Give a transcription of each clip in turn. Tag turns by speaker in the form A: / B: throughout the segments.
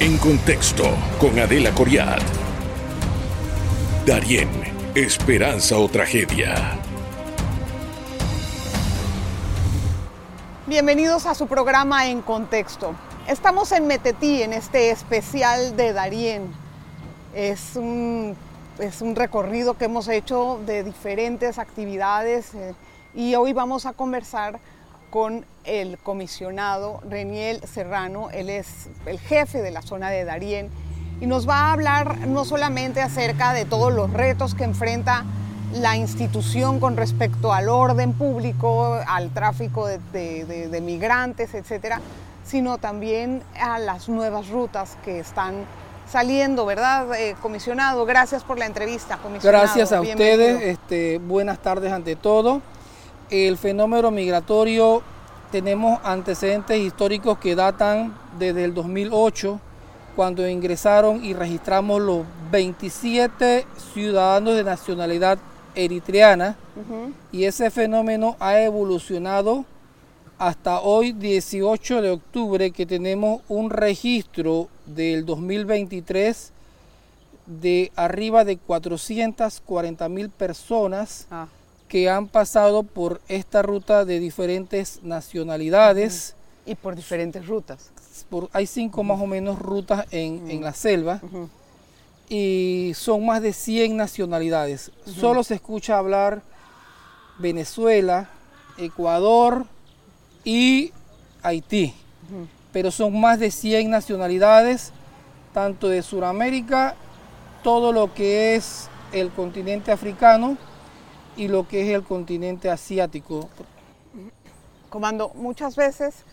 A: En contexto con Adela Coriat. Darien, esperanza o tragedia.
B: Bienvenidos a su programa En Contexto. Estamos en Metetí, en este especial de Darien. Es un, es un recorrido que hemos hecho de diferentes actividades eh, y hoy vamos a conversar con el comisionado Reniel Serrano. Él es el jefe de la zona de Darién y nos va a hablar no solamente acerca de todos los retos que enfrenta la institución con respecto al orden público, al tráfico de, migrantes, etcétera, sino también a las nuevas rutas que están saliendo, ¿verdad, eh, comisionado? Gracias por la entrevista, comisionado.
C: Gracias a ustedes, este, buenas tardes ante todo. El fenómeno migratorio tenemos antecedentes históricos que datan desde el 2008, cuando ingresaron y registramos los 27 ciudadanos de nacionalidad eritreana, y ese fenómeno ha evolucionado hasta hoy 18 de octubre que tenemos un registro del 2023 de arriba de 440 mil personas ah que han pasado por esta ruta de diferentes nacionalidades.
B: Y por diferentes rutas.
C: hay cinco más o menos rutas en, la selva. Y son más de 100 nacionalidades. Solo se escucha hablar Venezuela, Ecuador y Haití, pero son más de 100 nacionalidades, tanto de Sudamérica, todo lo que es el continente africano, y lo que es el continente asiático.
B: Comando, muchas veces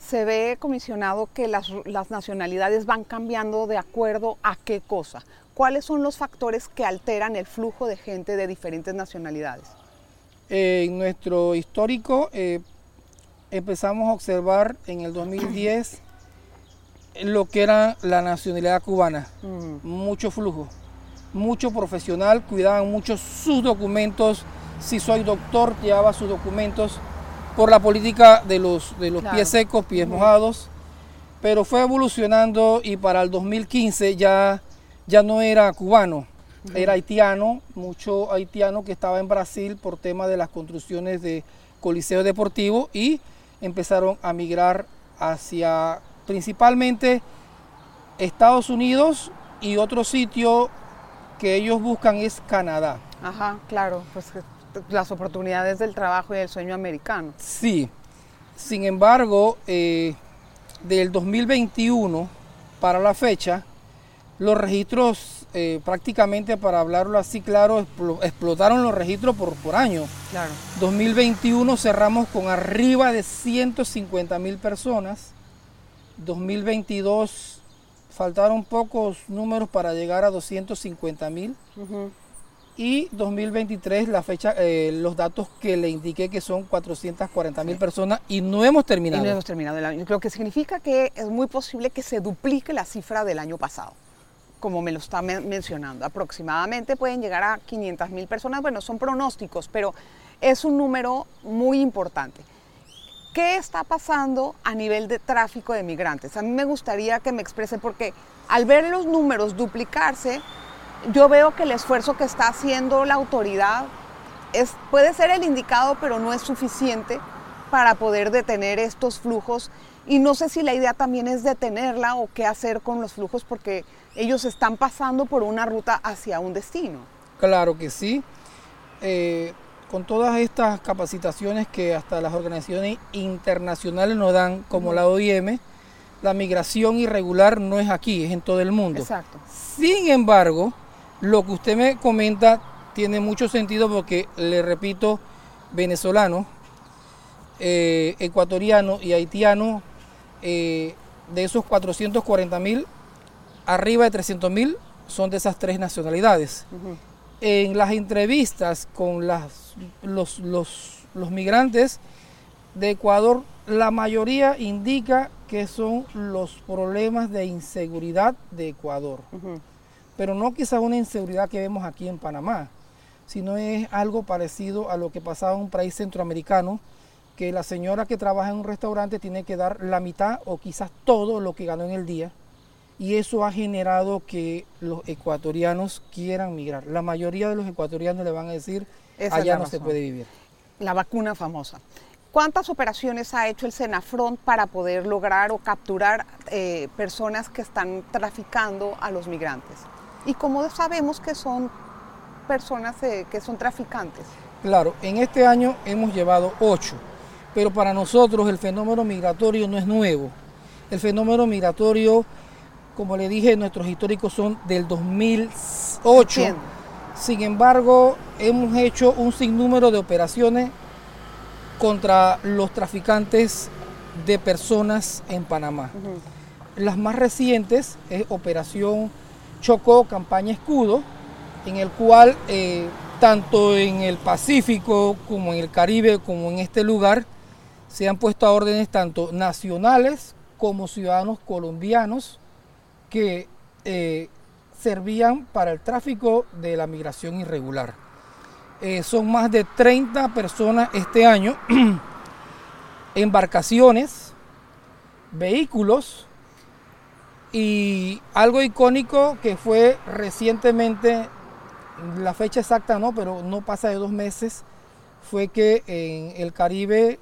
B: se ve comisionado que las, nacionalidades van cambiando de acuerdo a qué cosa. ¿Cuáles son los factores que alteran el flujo de gente de diferentes nacionalidades?
C: en nuestro histórico eh, empezamos a observar en el 2010 lo que era la nacionalidad cubana, mucho flujo mucho profesional, cuidaban mucho sus documentos. Si soy doctor, llevaba sus documentos por la política de los, de los pies secos, pies mojados. Pero fue evolucionando y para el 2015 ya, ya no era cubano, era haitiano, mucho haitiano que estaba en Brasil por tema de las construcciones de Coliseo Deportivo y empezaron a migrar hacia principalmente Estados Unidos y otros sitios que ellos buscan es Canadá.
B: Ajá, claro, pues las oportunidades del trabajo y del sueño americano.
C: Sí, sin embargo, eh, del 2021 para la fecha, los registros, eh, prácticamente para hablarlo así claro, explotaron los registros por, por año. Claro. 2021 cerramos con arriba de 150 mil personas. 2022 faltaron pocos números para llegar a 250 mil. Y 2023, la fecha, eh, los datos que le indiqué que son 440 mil personas y no hemos terminado.
B: Y no hemos terminado el año. Lo que significa que es muy posible que se duplique la cifra del año pasado, como me lo está mencionando. Aproximadamente pueden llegar a 500 mil personas. Bueno, son pronósticos, pero es un número muy importante. ¿Qué está pasando a nivel de tráfico de migrantes? A mí me gustaría que me exprese porque al ver los números duplicarse, yo veo que el esfuerzo que está haciendo la autoridad es, puede ser el indicado, pero no es suficiente para poder detener estos flujos. Y no sé si la idea también es detenerla o qué hacer con los flujos porque ellos están pasando por una ruta hacia un destino.
C: Claro que sí. Eh, con todas estas capacitaciones que hasta las organizaciones internacionales nos dan, como la OIM, la migración irregular no es aquí, es en todo el mundo. Exacto. Sin embargo, lo que usted me comenta tiene mucho sentido porque, le repito, venezolano, eh, ecuatoriano y haitiano, eh, de esos 440 mil, arriba de 300 mil son de esas tres nacionalidades. En las entrevistas con las los, los, migrantes de Ecuador, la mayoría indica que son los problemas de inseguridad de Ecuador. Pero no quizás una inseguridad que vemos aquí en Panamá, sino es algo parecido a lo que pasaba en un país centroamericano, que la señora que trabaja en un restaurante tiene que dar la mitad o quizás todo lo que ganó en el día y eso ha generado que los ecuatorianos quieran migrar. La mayoría de los ecuatorianos le van a decir,
B: Esa es
C: allá no se puede vivir.
B: La vacuna famosa. ¿Cuántas operaciones ha hecho el Senafront para poder lograr o capturar eh, personas que están traficando a los migrantes? ¿Y cómo sabemos que son personas eh, que son traficantes?
C: Claro, en este año hemos llevado ocho, pero para nosotros el fenómeno migratorio no es nuevo. El fenómeno migratorio, como le dije, nuestros históricos son del 2008.
B: Entiendo.
C: Sin embargo, hemos hecho un sinnúmero de operaciones contra los traficantes de personas en Panamá. Las más recientes es Operación Chocó, campaña Escudo, en el cual eh, tanto en el Pacífico como en el Caribe, como en este lugar, se han puesto a órdenes tanto nacionales como ciudadanos colombianos que eh, servían para el tráfico de la migración irregular. Eh, son más de 30 personas este año, embarcaciones, vehículos y algo icónico que fue recientemente, la fecha exacta no, pero no pasa de dos meses, fue que en el Caribe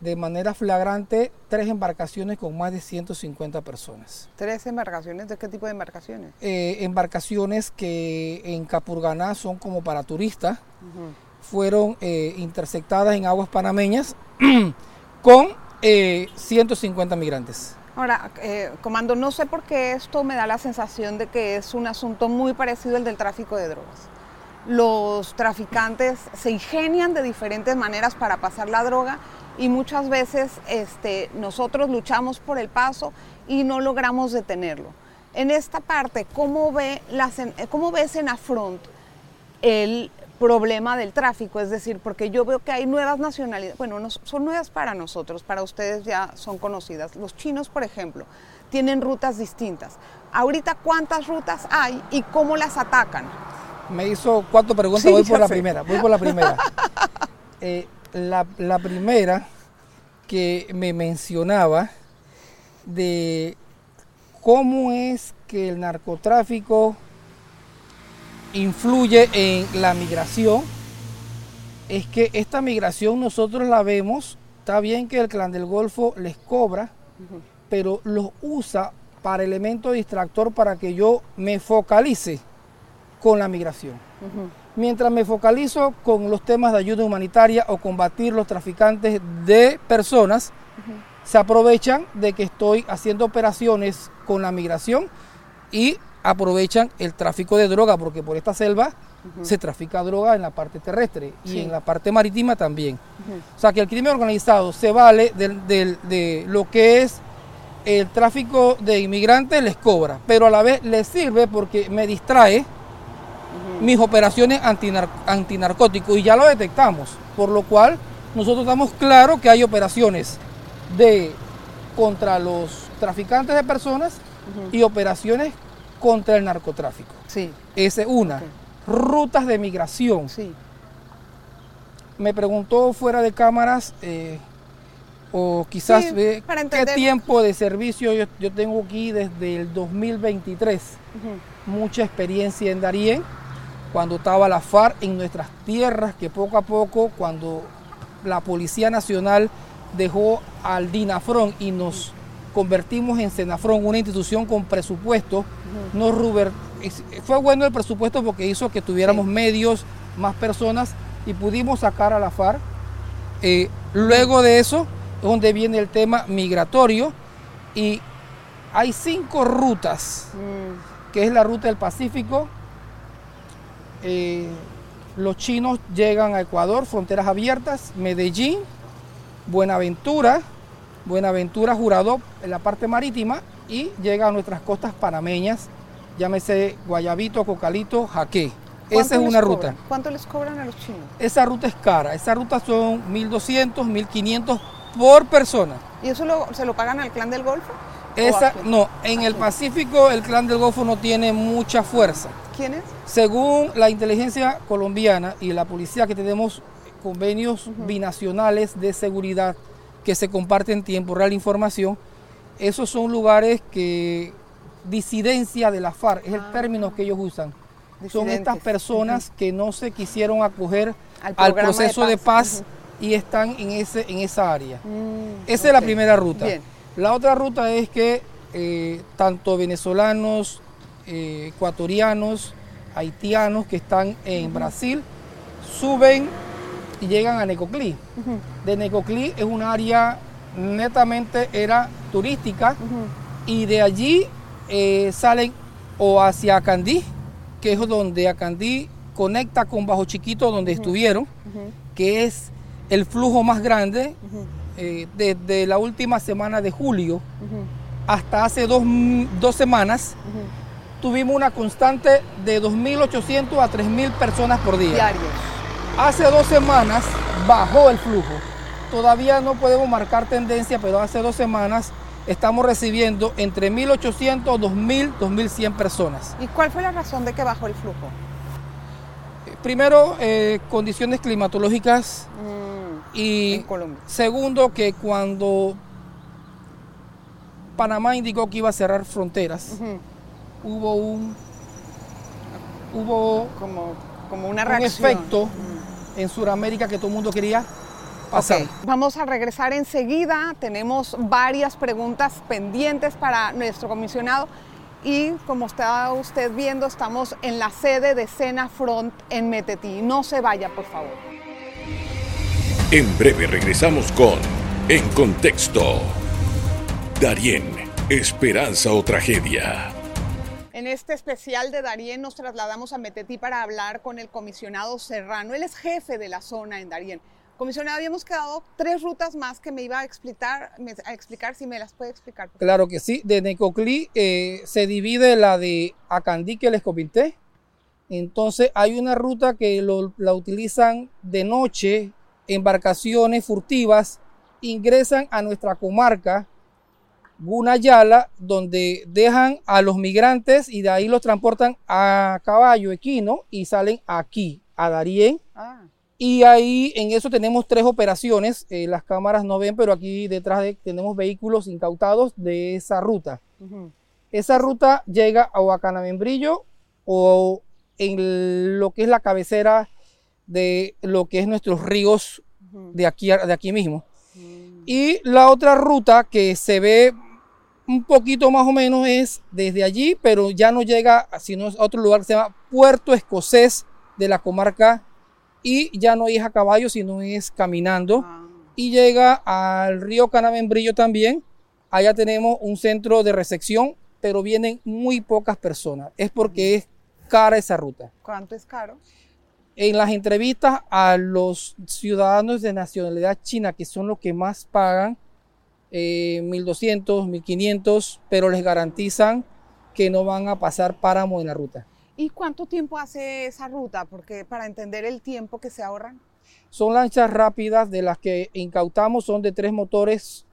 C: de manera flagrante tres embarcaciones con más de 150 personas.
B: ¿Tres embarcaciones? ¿De qué tipo de embarcaciones?
C: Eh, embarcaciones que en Capurganá son como para turistas, fueron eh, interceptadas en aguas panameñas con eh, 150 migrantes.
B: Ahora, eh, comando, no sé por qué esto me da la sensación de que es un asunto muy parecido al del tráfico de drogas. Los traficantes se ingenian de diferentes maneras para pasar la droga y muchas veces este, nosotros luchamos por el paso y no logramos detenerlo. En esta parte, ¿cómo ve, la, cómo ve Senafront el problema del tráfico? Es decir, porque yo veo que hay nuevas nacionalidades, bueno, no, son nuevas para nosotros, para ustedes ya son conocidas. Los chinos, por ejemplo, tienen rutas distintas. Ahorita, ¿cuántas rutas hay y cómo las atacan?
C: Me hizo cuatro preguntas,
B: Sí,
C: voy por la
B: sé.
C: primera, voy por la primera. Eh, la, la primera que me mencionaba de cómo es que el narcotráfico influye en la migración, es que esta migración nosotros la vemos, está bien que el clan del Golfo les cobra, pero los usa para elemento distractor para que yo me focalice con la migración. Mientras me focalizo con los temas de ayuda humanitaria o combatir los traficantes de personas, se aprovechan de que estoy haciendo operaciones con la migración y aprovechan el tráfico de droga, porque por esta selva se trafica droga en la parte terrestre y en la parte marítima también. O sea que el crimen organizado se vale de lo que es el tráfico de inmigrantes, les cobra, pero a la vez les sirve porque me distrae mis operaciones antinar- antinarcóticos y ya lo detectamos, por lo cual nosotros estamos claros que hay operaciones de contra los traficantes de personas y operaciones contra el narcotráfico.
B: Sí,
C: Esa es una. Rutas de migración.
B: sí.
C: Me preguntó fuera de cámaras eh, o quizás
B: Sí,
C: eh, qué tiempo de servicio yo, yo tengo aquí desde el 2023.
B: Ujú.
C: mucha experiencia en Darién, cuando estaba la FARC en nuestras tierras, que poco a poco, cuando la Policía Nacional dejó al DINAFRON y nos convertimos en Senafron, una institución con presupuesto, nos ruber- es- fue bueno el presupuesto porque hizo que tuviéramos
B: Sí.
C: medios, más personas y pudimos sacar a la FARC. Eh, luego de eso es donde viene el tema migratorio y hay cinco rutas
B: Mm,
C: que es la ruta del Pacífico. Eh, los chinos llegan a Ecuador, fronteras abiertas, Medellín, Buenaventura, Buenaventura Jurado en la parte marítima y llega a nuestras costas panameñas, llámese Guayabito, Cocalito, Jaque.
B: ¿cuánto
C: Esa es una
B: cobran?
C: ruta.
B: ¿Cuánto les cobran a los chinos?
C: Esa ruta es cara, esa ruta son 1.200, 1.500 por persona.
B: ¿Y eso lo- se lo pagan al clan del Golfo? ¿O
C: Esa, no, en el. Pacífico el clan del Golfo no tiene mucha fuerza.
B: ¿Quién es?
C: Según la inteligencia colombiana y la policía que tenemos convenios binacionales de seguridad que se comparten en tiempo real información, esos son lugares que disidencia de la FARC, es el
B: Ah.
C: término que ellos usan. Son estas personas que no se quisieron acoger
B: Al
C: al,
B: programa de
C: proceso de
B: paz.
C: y están en, ese, en esa área.
B: Mm,
C: Esa es la primera ruta.
B: Bien.
C: La otra ruta es que eh, tanto venezolanos, eh, ecuatorianos, haitianos que están en Brasil suben y llegan a Necoclí. De Necoclí es un área netamente era turística y de allí eh, salen o hacia Acandí, que es donde Acandí conecta con Bajo Chiquito, donde estuvieron, que es el flujo más grande eh, desde la última semana de julio hasta hace dos, dos semanas, tuvimos una constante de 2.800 a 3.000 personas por día.
B: Diarios.
C: Hace dos semanas bajó el flujo. Todavía no podemos marcar tendencia, pero hace dos semanas estamos recibiendo entre 1.800, 2.000, 2.100 personas.
B: ¿Y cuál fue la razón de que bajó el flujo?
C: Primero, eh, condiciones climatológicas
B: Mm,
C: y segundo, que cuando Panamá indicó que iba a cerrar fronteras, hubo un, hubo
B: Como, como una
C: un
B: reacción.
C: efecto
B: Mm.
C: en Sudamérica que todo el mundo quería pasar.
B: Vamos a regresar enseguida. Tenemos varias preguntas pendientes para nuestro comisionado. Y como está usted viendo, estamos en la sede de Sena Front en Metetí. No se vaya, por favor.
A: En breve regresamos con En Contexto. Darién, esperanza o tragedia.
B: En este especial de Darién nos trasladamos a Metetí para hablar con el comisionado Serrano. Él es jefe de la zona en Darién. Comisionado, habíamos quedado tres rutas más que me iba a explicar, a explicar si me las puede explicar.
C: Claro que sí. De Necoclí eh, se divide la de Acandí que les comenté. Entonces hay una ruta que lo- la utilizan de noche, embarcaciones furtivas, ingresan a nuestra comarca, Gunayala, donde dejan a los migrantes y de ahí los transportan a caballo equino y salen aquí, a Darién.
B: Ah,
C: Y ahí en eso tenemos tres operaciones. eh, las cámaras no ven, pero aquí detrás de, tenemos vehículos incautados de esa ruta. Esa ruta llega a Huacanamembrillo o en lo que es la cabecera de lo que es nuestros ríos de aquí, de aquí mismo.
B: Mm.
C: Y la otra ruta que se ve un poquito más o menos es desde allí, pero ya no llega sino a otro lugar que se llama Puerto Escocés de la comarca y ya no es a caballo, sino es caminando
B: Ah.
C: y llega al río Canamembrillo también. Allá tenemos un centro de recepción, pero vienen muy pocas personas. Es porque es cara esa ruta.
B: ¿Cuánto es caro?
C: En las entrevistas a los ciudadanos de nacionalidad china, que son los que más pagan, eh, 1.200, 1.500, pero les garantizan que no van a pasar páramo en la ruta.
B: ¿Y cuánto tiempo hace esa ruta? Porque para entender el tiempo que se ahorran.
C: Son lanchas rápidas de las que incautamos, son de tres motores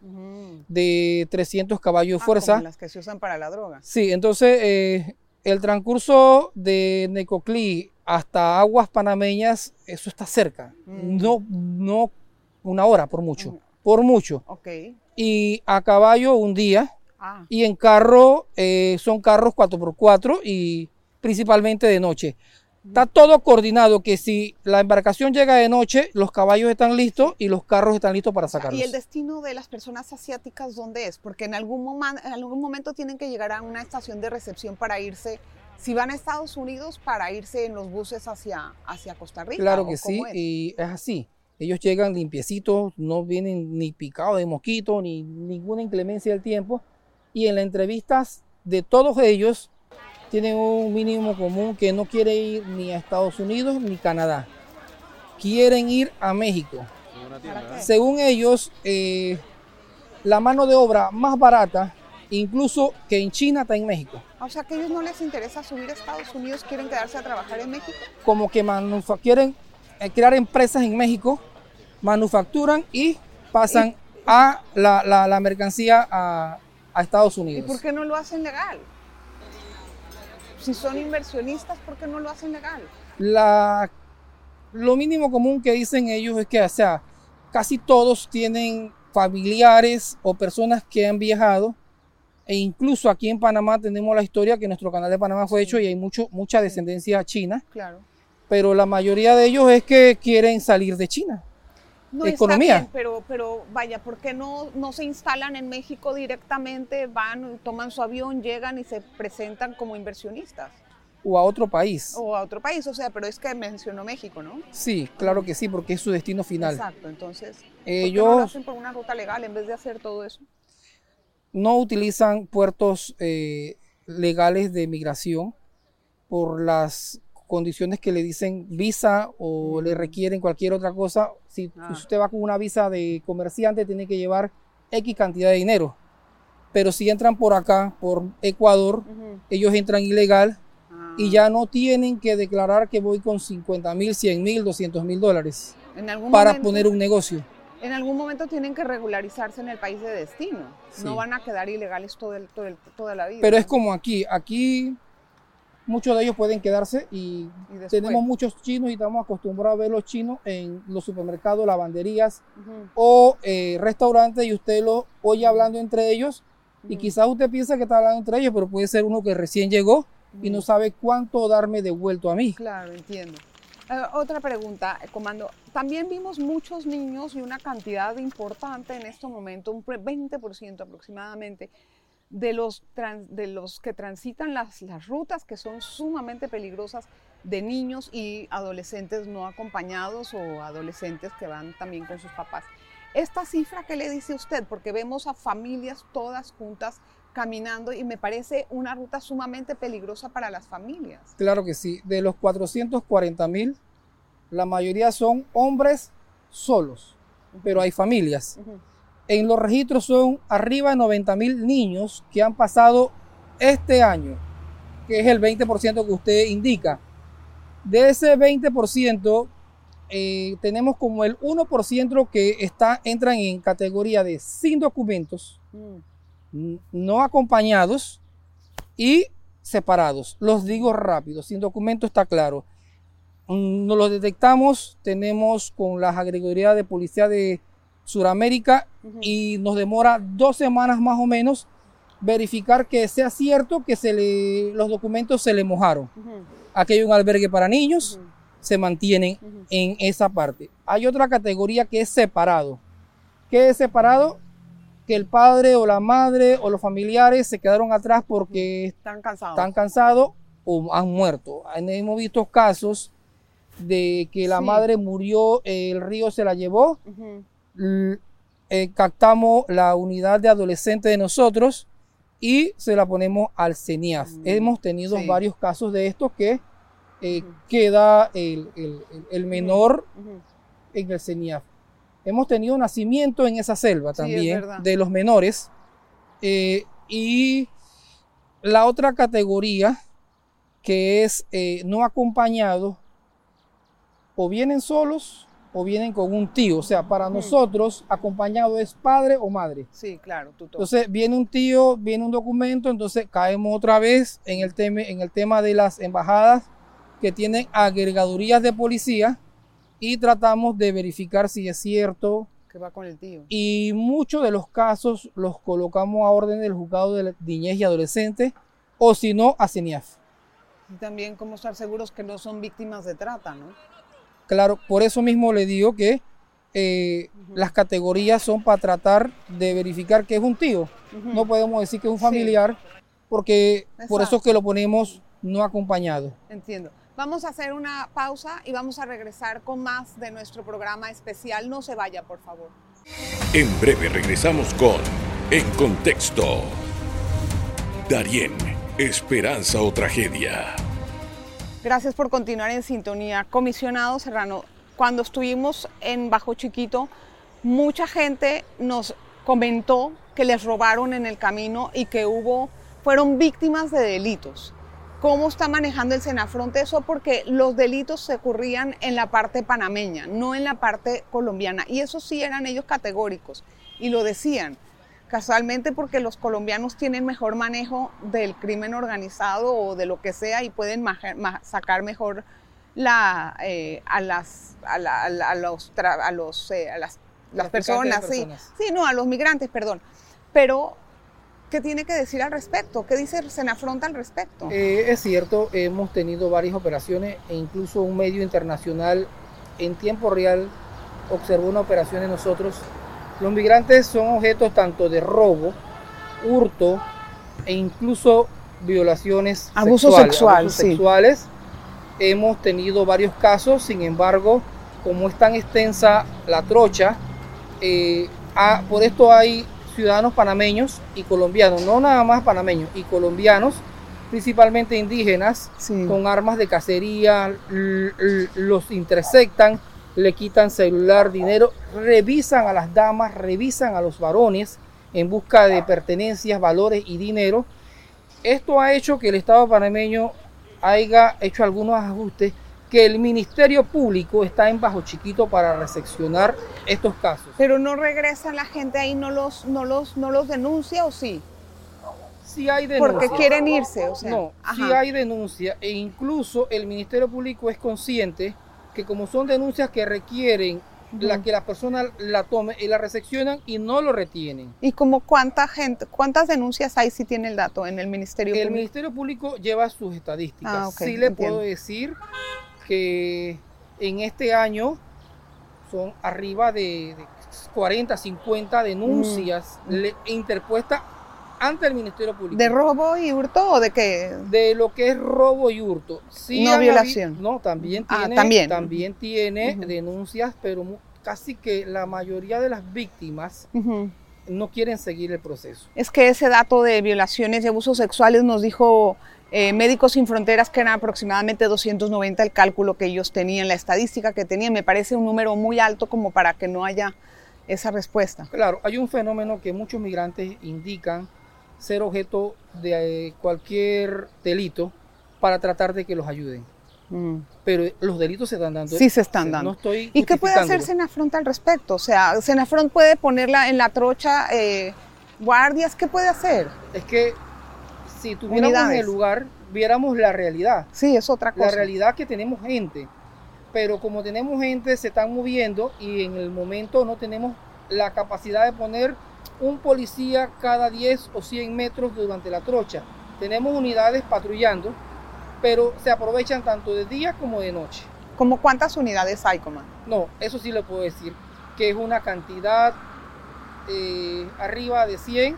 C: de 300 caballos de
B: Ah,
C: fuerza.
B: como las que se usan para la droga.
C: Sí, entonces eh, el transcurso de Necoclí hasta aguas panameñas, eso está cerca.
B: Mm.
C: No, no una hora por mucho,
B: Mm.
C: por mucho.
B: Ok.
C: Y a caballo un día.
B: Ah,
C: Y en carro eh, son carros 4x4 y principalmente de noche. Está todo coordinado que si la embarcación llega de noche, los caballos están listos y los carros están listos para sacarlos.
B: ¿Y el destino de las personas asiáticas dónde es? Porque en algún, momen- en algún momento tienen que llegar a una estación de recepción para irse, si van a Estados Unidos, para irse en los buses hacia, hacia Costa Rica.
C: Claro
B: ¿o
C: que sí,
B: es?
C: y es así. Ellos llegan limpiecitos, no vienen ni picados de mosquito, ni ninguna inclemencia del tiempo. Y en las entrevistas de todos ellos tienen un mínimo común que no quiere ir ni a Estados Unidos ni Canadá. Quieren ir a México. Según ellos, eh, la mano de obra más barata, incluso que en China, está en México.
B: O sea, que a ellos no les interesa subir a Estados Unidos, quieren quedarse a trabajar en México.
C: como que quieren eh, crear empresas en México, manufacturan y pasan a la, la- la mercancía a, a Estados
B: ¿Y
C: Unidos.
B: por qué no lo hacen legal? Si son inversionistas, ¿por qué no lo hacen legal?
C: La, lo mínimo común que dicen ellos es que, o sea, casi todos tienen familiares o personas que han viajado E incluso aquí en Panamá tenemos la historia que nuestro canal de Panamá fue hecho y hay mucho, mucha descendencia china.
B: Claro.
C: Pero la mayoría de ellos es que quieren salir de China.
B: No,
C: Economía.
B: Está bien, pero, pero vaya, ¿por qué no, no se instalan en México directamente? Van, toman su avión, llegan y se presentan como inversionistas.
C: O a otro país.
B: O a otro país, o sea, pero es que mencionó México, ¿no?
C: Sí, claro que sí, porque es su destino final.
B: Exacto, entonces, ¿por
C: Ellos
B: qué no lo hacen por una ruta legal en vez de hacer todo eso?
C: No utilizan puertos eh, legales de migración por las condiciones que le dicen visa o le requieren cualquier otra cosa. Si,
B: Ah.
C: si usted va con una visa de comerciante, tiene que llevar X cantidad de dinero. Pero si entran por acá, por Ecuador, ellos entran ilegal
B: Ah.
C: y ya no tienen que declarar que voy con 50 mil, 100 mil, 200 mil dólares para
B: momento,
C: poner un negocio.
B: En algún momento tienen que regularizarse en el país de destino.
C: Sí.
B: No van a quedar ilegales todo el, todo el- toda la vida.
C: Pero es como aquí, aquí muchos de ellos pueden quedarse y tenemos muchos chinos y estamos acostumbrados a ver los chinos en los supermercados, lavanderías o eh, restaurantes y usted lo oye hablando entre ellos y quizás usted piensa que está hablando entre ellos, pero puede ser uno que recién llegó y no sabe cuánto darme devuelto a mí.
B: Claro, entiendo. Eh, otra pregunta, eh, comando. También vimos muchos niños y una cantidad importante en este momento, un pre- 20% aproximadamente, de los, de los que transitan las, las rutas que son sumamente peligrosas de niños y adolescentes no acompañados o adolescentes que van también con sus papás. Esta cifra, ¿qué le dice usted? Porque vemos a familias todas juntas caminando y me parece una ruta sumamente peligrosa para las familias.
C: Claro que sí, de los 440 mil, la mayoría son hombres solos, pero hay familias. En los registros son arriba de 90 mil niños que han pasado este año, que es el 20% que usted indica. De ese 20%, eh, tenemos como el 1% que está, entran en categoría de sin documentos,
B: Mm.
C: No acompañados y separados. Los digo rápido, sin documento está claro. Mm, Nos lo detectamos, tenemos con las agregadurías de policía de Sudamérica y nos demora dos semanas más o menos verificar que sea cierto que se le, los documentos se le mojaron.
B: Ujú,
C: Aquí hay un albergue para niños, se mantienen en esa parte. Hay otra categoría que es separado. ¿Qué es separado? Que el padre o la madre o los familiares se quedaron atrás porque
B: Están cansados.
C: están cansados o han muerto. Hemos visto casos de que la
B: Sí.
C: madre murió, el río se la llevó, l- eh, captamos la unidad de adolescente de nosotros y se la ponemos al CENIAF.
B: Mm,
C: Hemos tenido
B: sí.
C: varios casos de estos que eh, queda el, el- menor en el CENIAF. Hemos tenido nacimiento en esa selva también de los menores. Eh, y la otra categoría que es eh, no acompañado, o vienen solos o vienen con un tío. O sea, para nosotros acompañado es padre o madre.
B: Sí, claro, tutor.
C: Entonces viene un tío, viene un documento, entonces caemos otra vez en el, tema, en el tema de las embajadas que tienen agregadurías de policía y tratamos de verificar si es cierto
B: que va con el tío.
C: y muchos de los casos los colocamos a orden del juzgado de niñez y adolescente o si no a CENIAF.
B: Y también cómo estar seguros que no son víctimas de trata, ¿no?
C: Claro, por eso mismo le digo que eh, las categorías son para tratar de verificar que es un tío. No podemos decir que es un
B: Sí.
C: familiar porque por eso es que lo ponemos no acompañado.
B: Entiendo. Vamos a hacer una pausa y vamos a regresar con más de nuestro programa especial. No se vaya, por favor.
A: En breve regresamos con En Contexto. Darien, esperanza o tragedia.
B: Gracias por continuar en sintonía. Comisionado Serrano, cuando estuvimos en Bajo Chiquito, mucha gente nos comentó que les robaron en el camino y que hubo, fueron víctimas de delitos. ¿Cómo está manejando el Senafronte eso? Porque los delitos se ocurrían en la parte panameña, no en la parte colombiana. Y eso sí eran ellos categóricos y lo decían. Casualmente porque los colombianos tienen mejor manejo del crimen organizado o de lo que sea y pueden sacar mejor la, eh, a, las, a, la- a los, tra- a los, eh, a las, personas, sí.
C: personas.
B: Sí, no, a los migrantes, perdón. Pero ¿qué tiene que decir al respecto? ¿Qué dice Senafronta al respecto?
C: Eh, es cierto, hemos tenido varias operaciones e incluso un medio internacional en tiempo real observó una operación de nosotros. Los migrantes son objetos tanto de robo, hurto e incluso violaciones
B: abuso
C: sexuales,
B: sexual, sí.
C: sexuales. Hemos tenido varios casos, sin embargo, como es tan extensa la trocha, eh, ah, por esto hay ciudadanos panameños y colombianos, no nada más panameños y colombianos, principalmente indígenas,
B: Sí.
C: con armas de cacería, los interceptan, le quitan celular, dinero, revisan a las damas, revisan a los varones en busca de pertenencias, valores y dinero. Esto ha hecho que el Estado panameño haya hecho algunos ajustes que el Ministerio Público está en bajo chiquito para recepcionar estos casos.
B: Pero no regresa la gente ahí, no los, no los, no los denuncia o sí?
C: Si hay denuncias.
B: Porque quieren irse, o sea.
C: No,
B: ajá.
C: hay denuncia e incluso el Ministerio Público es consciente que como son denuncias que requieren la que la persona la tome y la recepcionan y no lo retienen.
B: ¿Y como cuánta gente, cuántas denuncias hay si tiene el dato en el Ministerio
C: El
B: Público?
C: Ministerio Público lleva sus estadísticas.
B: Ah, ok,
C: sí le
B: entiendo.
C: puedo decir que en este año son arriba de, de 40, 50 denuncias
B: Mm.
C: le- interpuestas ante el Ministerio Público.
B: ¿De robo y hurto o de qué?
C: de lo que es robo y hurto. Sí
B: No violación.
C: no, también
B: Ah,
C: tiene,
B: también.
C: tiene
B: Ujú.
C: denuncias, pero casi que la mayoría de las víctimas. No quieren seguir el proceso.
B: Es que ese dato de violaciones y abusos sexuales nos dijo eh, Médicos Sin Fronteras que eran aproximadamente 290 el cálculo que ellos tenían, la estadística que tenían. Me parece un número muy alto como para que no haya esa respuesta.
C: Claro, hay un fenómeno que muchos migrantes indican ser objeto de eh, cualquier delito para tratar de que los ayuden.
B: Mm.
C: Pero los delitos se están dando.
B: Sí se están dando.
C: No estoy
B: ¿Y qué puede hacer. Senafront al respecto? O sea, Senafront puede ponerla en la trocha eh, guardias, ¿qué puede hacer?
C: Es que si tuviéramos en el lugar, viéramos la realidad.
B: Sí, es otra cosa.
C: La realidad que tenemos gente, pero como tenemos gente, se están moviendo y en el momento no tenemos la capacidad de poner un policía cada 10 o 100 metros durante la trocha. Tenemos unidades patrullando, pero se aprovechan tanto de día como de noche.
B: ¿Como cuántas unidades hay, Comando?
C: No, eso sí le puedo decir, que es una cantidad eh, arriba de 100,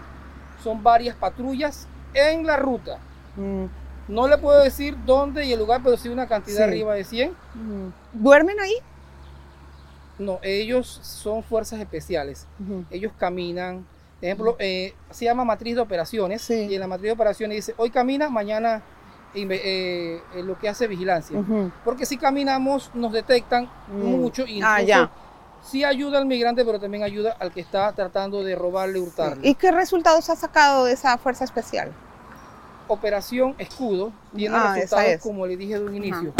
C: son varias patrullas en la ruta.
B: Mm,
C: No le puedo decir dónde y el lugar, pero sí una cantidad
B: Sí.
C: arriba de 100.
B: mm. ¿Duermen ahí?
C: No, ellos son fuerzas especiales. Ellos caminan. Por ejemplo, eh, se llama matriz de operaciones.
B: Sí.
C: Y en la matriz de operaciones dice, hoy camina, mañana eh, lo que hace vigilancia. Porque si caminamos, nos detectan
B: Mm.
C: mucho. Y
B: Ah, ya.
C: Sí ayuda al migrante, pero también ayuda al que está tratando de robarle, hurtarle.
B: ¿Y qué resultados ha sacado de esa fuerza especial?
C: Operación Escudo tiene
B: Ah,
C: resultados,
B: es.
C: como le dije de un inicio.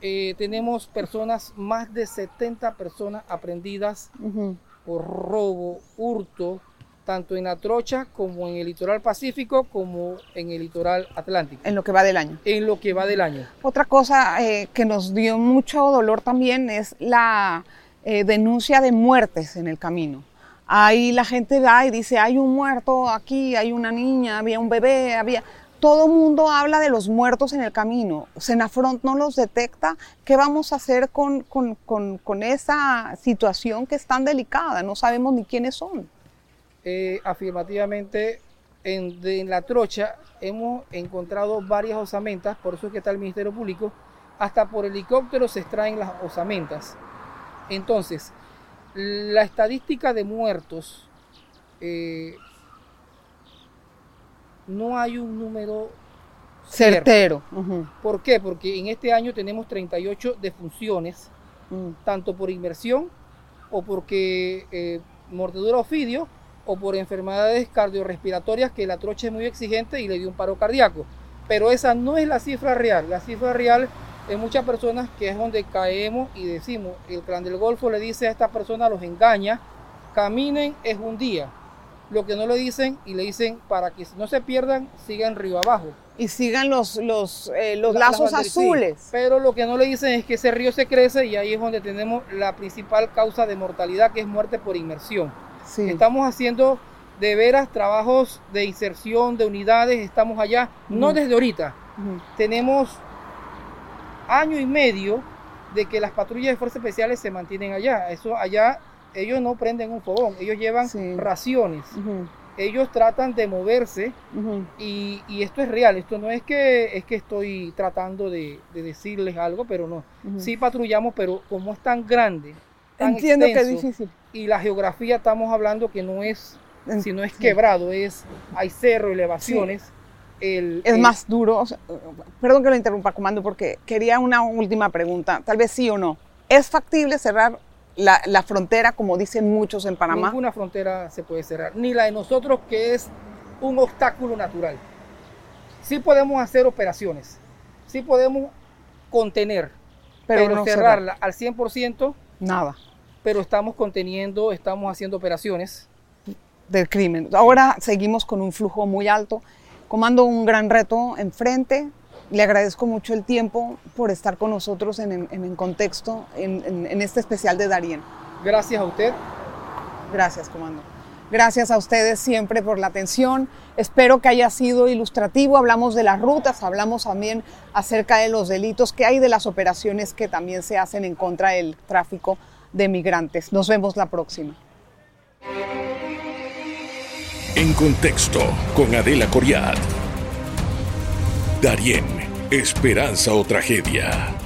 C: Eh, tenemos personas, más de 70 personas aprendidas por robo, hurto, tanto en la trocha como en el litoral pacífico como en el litoral atlántico,
B: En lo que va del año.
C: en lo que va del año.
B: Otra cosa eh, que nos dio mucho dolor también es la eh, denuncia de muertes en el camino. Ahí la gente va y dice, hay un muerto aquí, hay una niña, había un bebé, había... Todo mundo habla de los muertos en el camino. Senafront no los detecta. ¿Qué vamos a hacer con, con- con- con esa situación que es tan delicada? No sabemos ni quiénes son.
C: Eh, afirmativamente, en, de- en la trocha hemos encontrado varias osamentas, por eso es que está el Ministerio Público, hasta por helicóptero se extraen las osamentas. Entonces, la estadística de muertos, eh, no hay un número.
B: Certero.
C: ¿Por qué? Porque en este año tenemos 38 defunciones,
B: Mm.
C: tanto por inmersión o porque eh, mordedura ofidio o por enfermedades cardiorrespiratorias que la trocha es muy exigente y le dio un paro cardíaco. Pero esa no es la cifra real. La cifra real en muchas personas que es donde caemos y decimos, el clan del Golfo le dice a estas personas, los engaña, caminen es un día. Lo que no le dicen y le dicen para que no se pierdan, sigan río abajo.
B: Y sigan los, los, eh, los
C: La-
B: lazos
C: sí.
B: azules.
C: Pero lo que no le dicen es que ese río se crece y ahí es donde tenemos la principal causa de mortalidad, que es muerte por inmersión.
B: Sí.
C: Estamos haciendo de veras trabajos de inserción de unidades, estamos allá, no desde ahorita, tenemos año y medio de que las patrullas de fuerzas especiales se mantienen allá. Eso allá ellos no prenden un fogón, ellos llevan
B: Sí.
C: raciones. Ellos tratan de moverse y, y esto es real. Esto no es que es que estoy tratando de, de decirles algo, pero no. Sí patrullamos, pero como es tan grande, tan
B: Entiendo que es
C: extenso,
B: difícil.
C: y la geografía estamos hablando que no es, si no es
B: sí.
C: quebrado, es hay cerro, elevaciones. El,
B: Es
C: el-
B: más duro. o sea, perdón que lo interrumpa, comando, porque quería una última pregunta, tal vez sí o no. ¿Es factible cerrar la, la frontera, como dicen muchos en Panamá?
C: Ninguna frontera se puede cerrar, ni la de nosotros que es un obstáculo natural. Sí podemos hacer operaciones, sí podemos contener,
B: pero,
C: pero,
B: no
C: cerrarla al 100%,
B: Nada
C: pero estamos conteniendo, estamos haciendo operaciones.
B: del crimen. Ahora seguimos con un flujo muy alto. Comando un gran reto enfrente. Le agradezco mucho el tiempo por estar con nosotros en, en, en contexto, en, en- en este especial de Darien.
C: Gracias a usted.
B: Gracias, comando. Gracias a ustedes siempre por la atención. Espero que haya sido ilustrativo. Hablamos de las rutas, hablamos también acerca de los delitos que hay, de las operaciones que también se hacen en contra del tráfico de migrantes. Nos vemos la próxima.
A: En contexto con Adela Coriat. Darien, esperanza o tragedia.